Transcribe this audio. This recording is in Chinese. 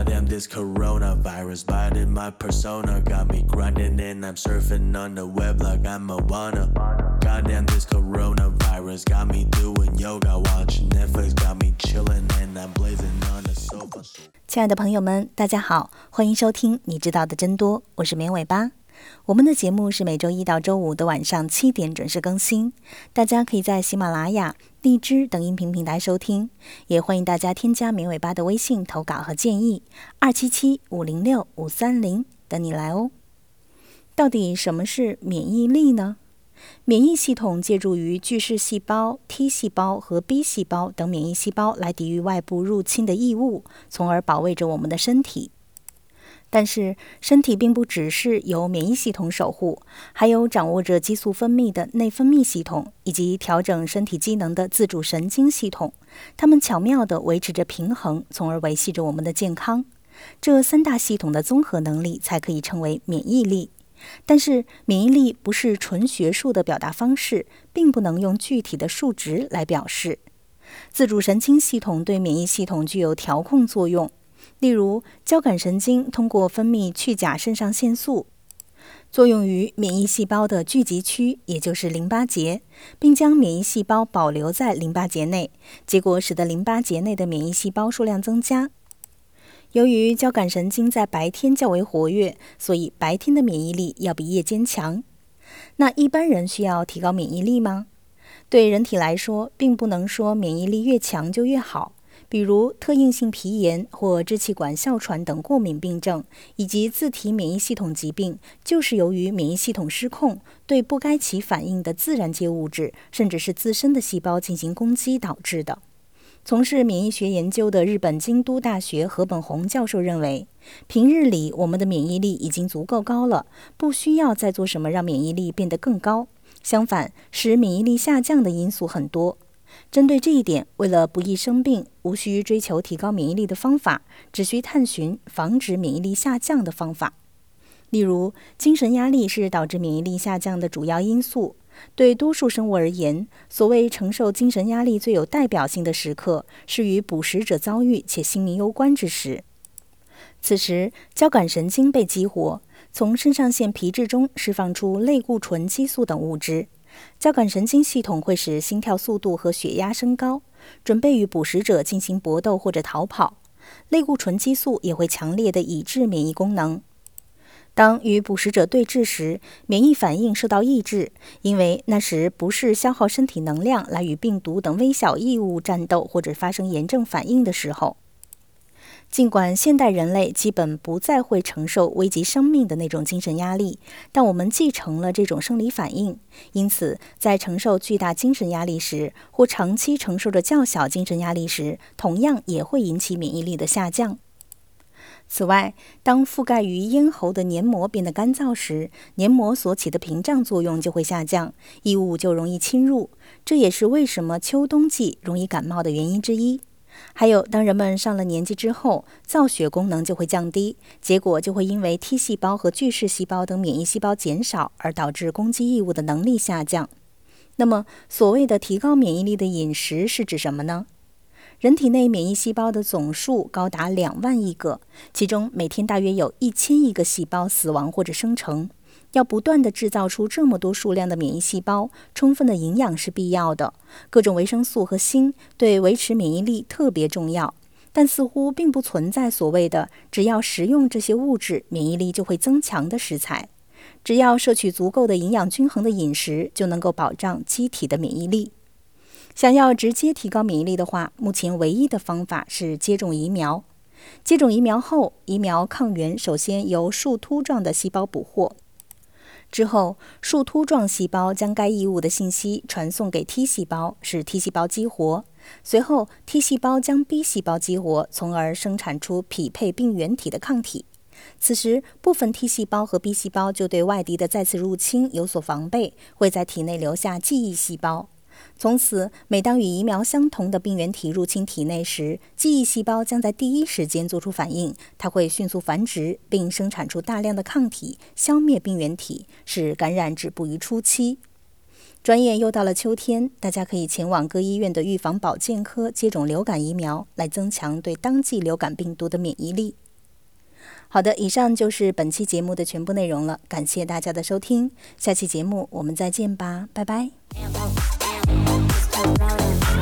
Goddamn, this coronavirus biting my persona. Got me grinding and I'm surfing on the web like I'm a wanna. Goddamn, this coronavirus got me doing yoga, watching Netflix, got me chilling and I'm blazing on the sofa. 亲爱的朋友们，大家好，欢迎收听你知道的真多，我是绵尾巴。 我们的节目是每周一到周五的晚上七点准时更新，大家可以在喜马拉雅、荔枝等音频平台收听，也欢迎大家添加绵尾巴的微信投稿和建议，二七七五零六五三零等你来哦。到底什么是免疫力呢？免疫系统借助于巨噬细胞、T 细胞和 B 细胞等免疫细胞来抵御外部入侵的异物，从而保卫着我们的身体。但是，身体并不只是由免疫系统守护，还有掌握着激素分泌的内分泌系统，以及调整身体机能的自主神经系统。它们巧妙地维持着平衡，从而维系着我们的健康。这三大系统的综合能力才可以称为免疫力。但是，免疫力不是纯学术的表达方式，并不能用具体的数值来表示。自主神经系统对免疫系统具有调控作用。例如，交感神经通过分泌去甲肾上腺素，作用于免疫细胞的聚集区，也就是淋巴结，并将免疫细胞保留在淋巴结内，结果使得淋巴结内的免疫细胞数量增加。由于交感神经在白天较为活跃，所以白天的免疫力要比夜间强。那一般人需要提高免疫力吗？对人体来说，并不能说免疫力越强就越好。比如特应性皮炎或支气管哮喘等过敏病症，以及自体免疫系统疾病，就是由于免疫系统失控，对不该起反应的自然界物质，甚至是自身的细胞进行攻击导致的。从事免疫学研究的日本京都大学河本宏教授认为，平日里我们的免疫力已经足够高了，不需要再做什么让免疫力变得更高。相反，使免疫力下降的因素很多。针对这一点，为了不易生病，无需追求提高免疫力的方法，只需探寻防止免疫力下降的方法。例如，精神压力是导致免疫力下降的主要因素。对多数生物而言，所谓承受精神压力最有代表性的时刻，是与捕食者遭遇且性命攸关之时。此时，交感神经被激活，从肾上腺皮质中释放出类固醇激素等物质。交感神经系统会使心跳速度和血压升高，准备与捕食者进行搏斗或者逃跑。类固醇激素也会强烈的抑制免疫功能。当与捕食者对峙时，免疫反应受到抑制，因为那时不是消耗身体能量来与病毒等微小异物战斗或者发生炎症反应的时候。尽管现代人类基本不再会承受危及生命的那种精神压力，但我们继承了这种生理反应，因此在承受巨大精神压力时，或长期承受着较小精神压力时，同样也会引起免疫力的下降。此外，当覆盖于咽喉的黏膜变得干燥时，黏膜所起的屏障作用就会下降，异物就容易侵入。这也是为什么秋冬季容易感冒的原因之一。还有，当人们上了年纪之后，造血功能就会降低，结果就会因为 T 细胞和巨噬细胞等免疫细胞减少，而导致攻击异物的能力下降。那么，所谓的提高免疫力的饮食是指什么呢？人体内免疫细胞的总数高达两万亿个，其中每天大约有一千亿个细胞死亡或者生成。要不断地制造出这么多数量的免疫细胞，充分的营养是必要的。各种维生素和锌对维持免疫力特别重要，但似乎并不存在所谓的只要食用这些物质，免疫力就会增强的食材。只要摄取足够的营养均衡的饮食，就能够保障机体的免疫力。想要直接提高免疫力的话，目前唯一的方法是接种疫苗。接种疫苗后，疫苗抗原首先由树突状的细胞捕获。之后，树突状细胞将该异物的信息传送给 T 细胞，使 T 细胞激活。随后，T 细胞将 B 细胞激活，从而生产出匹配病原体的抗体。此时，部分 T 细胞和 B 细胞就对外敌的再次入侵有所防备，会在体内留下记忆细胞。从此，每当与疫苗相同的病原体入侵体内时，记忆细胞将在第一时间做出反应。它会迅速繁殖，并生产出大量的抗体，消灭病原体，使感染止步于初期。转眼又到了秋天，大家可以前往各医院的预防保健科接种流感疫苗，来增强对当季流感病毒的免疫力。好的，以上就是本期节目的全部内容了，感谢大家的收听，下期节目我们再见吧，拜拜。around and around.